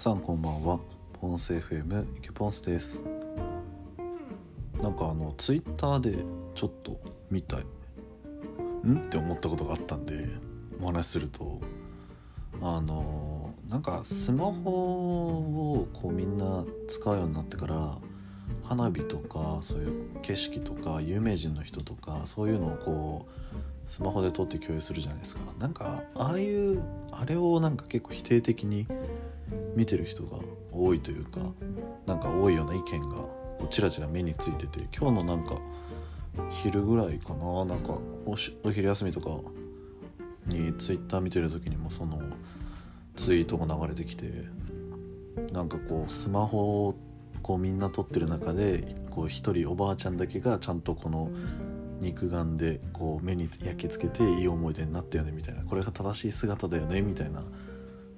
さんこんばんは。ポンス FM イケポンスです。なんかあのツイッターでちょっと見たい。ん？って思ったことがあったんでお話しすると。あのなんかスマホをこうみんな使うようになってから花火とかそういう景色とか有名人の人とかそういうのをこうスマホで撮って共有するじゃないですか。なんかああいうあれをなんか結構否定的に見てる人が多いというかなんか多いような意見がこうちらちら目についてて今日のなんか昼ぐらいかななんかお昼休みとかにツイッター見てる時にもそのツイートが流れてきてなんかこうスマホをこうみんな撮ってる中で一人おばあちゃんだけがちゃんとこの肉眼でこう目に焼き付けていい思い出になったよねみたいなこれが正しい姿だよねみたいな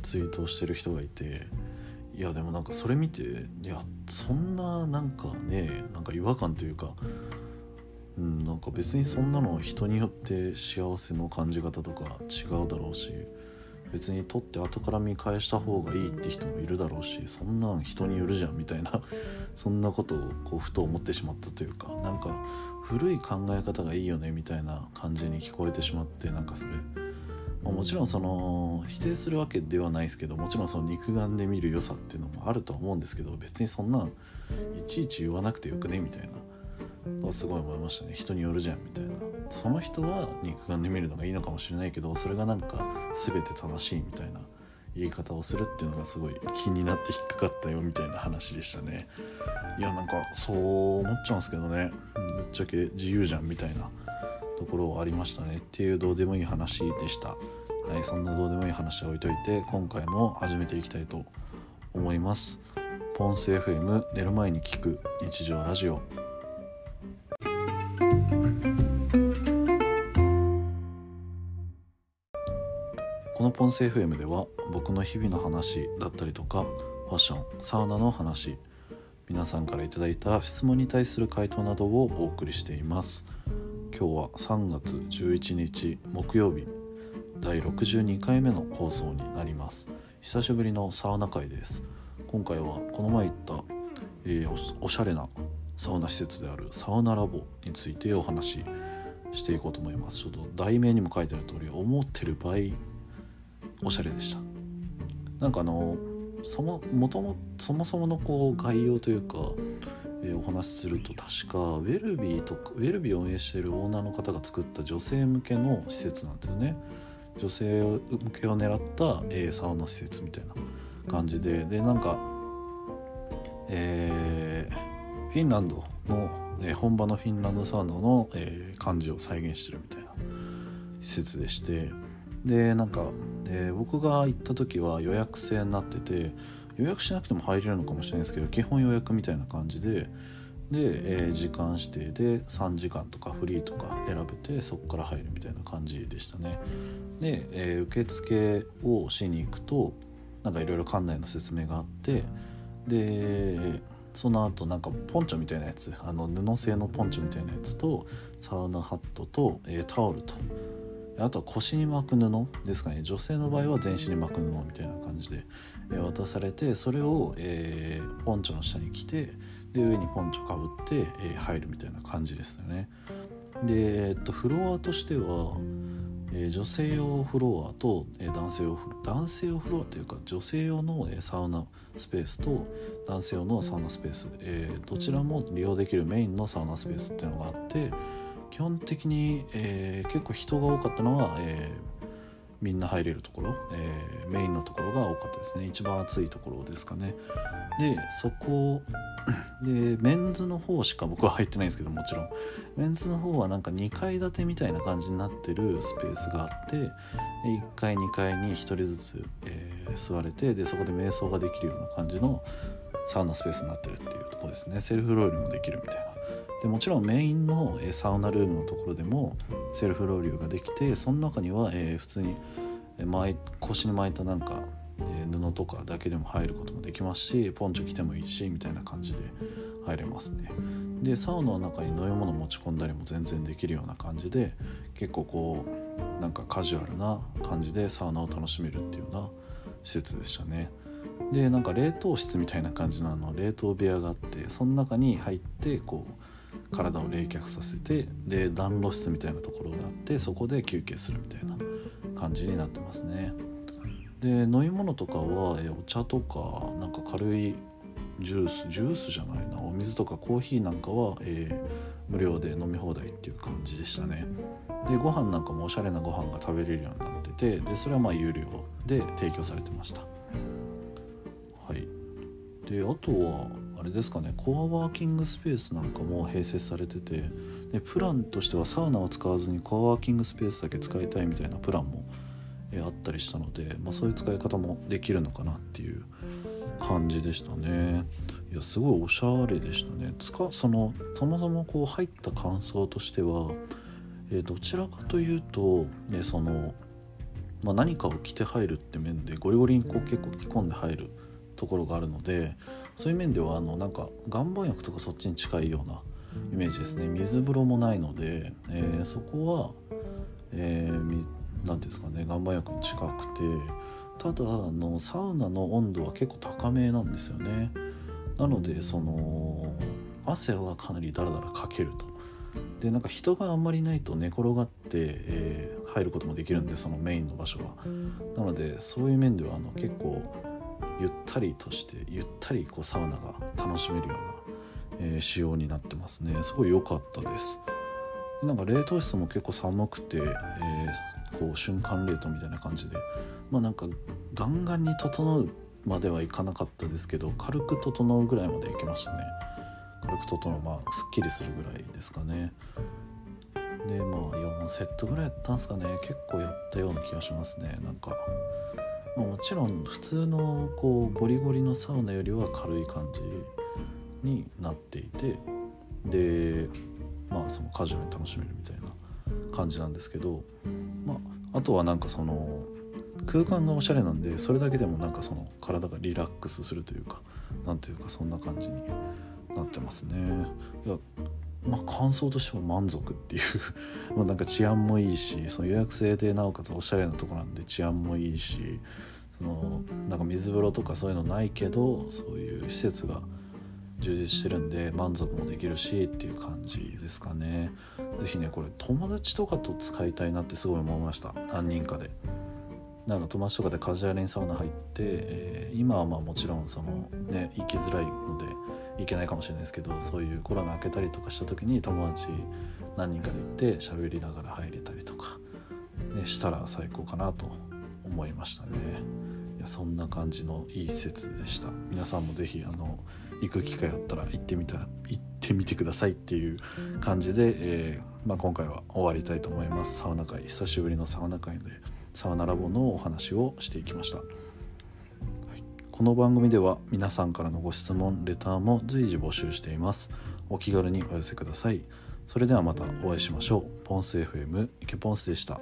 ツイートをしてる人がいていやでもなんかそれ見ていやそんななんかねなんか違和感というか、うん、なんか別にそんなの人によって幸せの感じ方とか違うだろうし別に撮って後から見返した方がいいって人もいるだろうしそんなん人によるじゃんみたいな そんなことをこうふと思ってしまったというかなんか古い考え方がいいよねみたいな感じに聞こえてしまってなんかそれ、もちろんその否定するわけではないですけどもちろんその肉眼で見る良さっていうのもあるとは思うんですけど別にそんなんいちいち言わなくてよくねみたいな。すごい思いましたね。人によるじゃんみたいな。その人は肉眼で見るのがいいのかもしれないけどそれがなんか全て正しいみたいな。言い方をするっていうのがすごい気になって引っかかったよみたいな話でしたね。いやなんかそう思っちゃうんですけどね。ぶっちゃけ自由じゃんみたいな。ところありましたね。っていうどうでもいい話でした。はいそんなどうでもいい話は置いといて今回も始めていきたいと思います。ポンス FM 寝る前に聞く日常ラジオ。このポンス FM では僕の日々の話だったりとかファッションサウナの話皆さんから頂いた質問に対する回答などをお送りしています。今日は3月11日木曜日第62回目の放送になります。久しぶりのサウナ会です。今回はこの前行った、えー、おしゃれなサウナ施設であるサウナラボについてお話ししていこうと思います。ちょっと題名にも書いてある通り思ってる倍おしゃれでした。なんかあのそももともそもそものこう概要というか、え、お話しすると確かウェルビーとかウェルビーを運営しているオーナーの方が作った女性向けの施設なんですよね。女性向けを狙った、え、サウナ施設みたいな感じで。でなんかえー、フィンランドの、え、本場のフィンランドサウナの、え、感じを再現してるみたいな施設でして。でなんか、え、僕が行った時は予約制になってて予約しなくても入れるのかもしれないですけど基本予約みたいな感じでで、えー、時間指定で3時間とかフリーとか選べてそこから入るみたいな感じでしたね。で、えー、受付をしに行くとなんかいろいろ館内の説明があってでその後なんかポンチョみたいなやつあの布製のポンチョみたいなやつとサウナハットと、えー、タオルとあとは腰に巻く布ですかね。女性の場合は全身に巻く布みたいな感じで、渡されてそれを、えー、ポンチョの下に着てで上にポンチョかぶって、えー、入るみたいな感じですよね。で、え、っとフロアとしては、えー、女性用フロアと、え男性用男性用フロアというか女性用の、えサウナスペースと男性用のサウナスペース、えどちらも利用できるメインのサウナスペースっていうのがあって基本的に、えー、結構人が多かったのは、えー、みんな入れるところ、えー、メインのところが多かったですね。一番暑いところですかね。でそこ でメンズの方しか僕は入ってないんですけどもちろん。メンズの方はなんか2階建てみたいな感じになってるスペースがあって1階2階に1人ずつ、えー、座れてでそこで瞑想ができるような感じのサウナスペースになってるっていうとこですね。セルフロールもできるみたいな。でもちろんメインのサウナルームのところでもセルフロウリュができてその中には、えー、普通に巻腰に巻いたなんか、えー、布とかだけでも入ることもできますしポンチョ着てもいいしみたいな感じで入れますね。でサウナの中に飲み物持ち込んだりも全然できるような感じで結構こうなんかカジュアルな感じでサウナを楽しめるっていうような施設でしたね。でなんか冷凍室みたいな感じのあの冷凍部屋があってその中に入ってこう体を冷却させてで暖炉室みたいなところがあってそこで休憩するみたいな感じになってますね。で飲み物とかはえお茶とかなんか軽いジュースジュースじゃないなお水とかコーヒーなんかは、えー、無料で飲み放題っていう感じでしたね。でご飯なんかもおしゃれなご飯が食べれるようになっててでそれはまあ有料で提供されてました。はい。であとはあれですかねコアワーキングスペースなんかも併設されててでプランとしてはサウナを使わずにコアワーキングスペースだけ使いたいみたいなプランも、あったりしたので、まあ、そういう使い方もできるのかなっていう感じでしたね。いやすごいおしゃれでしたね。つかそのそもそもこう入った感想としては、え、どちらかというと、ね、その、まあ、何かを着て入るって面でゴリゴリにこう結構着込んで入るところがあるのでそういう面ではあのなんか岩盤浴とかそっちに近いようなイメージですね。水風呂もないので、えー、そこは何、えー、て言うんですかね。岩盤浴に近くてただあのサウナの温度は結構高めなんですよね。なのでその汗はかなりダラダラかけると。でなんか人があんまりないと寝転がって、えー、入ることもできるんでそのメインの場所は。なのでそういう面ではあの結構ゆったりとしてゆったりこうサウナが楽しめるような、えー、仕様になってますね。すごい良かったです。なんか冷凍室も結構寒くて、えー、こう瞬間冷凍みたいな感じで。まあなんかガンガンに整うまではいかなかったですけど軽く整うぐらいまでいきましたね。軽く整うまあすっきりするぐらいですかね。でまあ4セットぐらいやったんですかね。結構やったような気がしますね。なんか、もちろん普通のこうゴリゴリのサウナよりは軽い感じになっていてでまあそのカジュアルに楽しめるみたいな感じなんですけどまああとはなんかその空間がおしゃれなんでそれだけでもなんかその体がリラックスするというかなんというかそんな感じになってますね。まあ、感想としては満足っていう。まあなんか治安もいいしその予約制でなおかつおしゃれなとこなんで治安もいいしそのなんか水風呂とかそういうのないけどそういう施設が充実してるんで満足もできるしっていう感じですかね。是非ねこれ友達とかと使いたいなってすごい思いました。何人かで。なんか友達とかでカジュアルにサウナ入って、えー、今はまあもちろんそのね行きづらいので行けないかもしれないですけどそういうコロナ明けたりとかした時に友達何人かで行って喋りながら入れたりとか、ね、したら最高かなと思いましたね。いやそんな感じのいい施設でした。皆さんも是非あの行く機会あったら行ってみたら行ってみてくださいっていう感じで、えー、まあ、今回は終わりたいと思います。サウナ会久しぶりのサウナ会でサウナラボのお話をしていきました、はい、この番組では皆さんからのご質問レターも随時募集しています。お気軽にお寄せください。それではまたお会いしましょう。ポンス FM 池ポンスでした。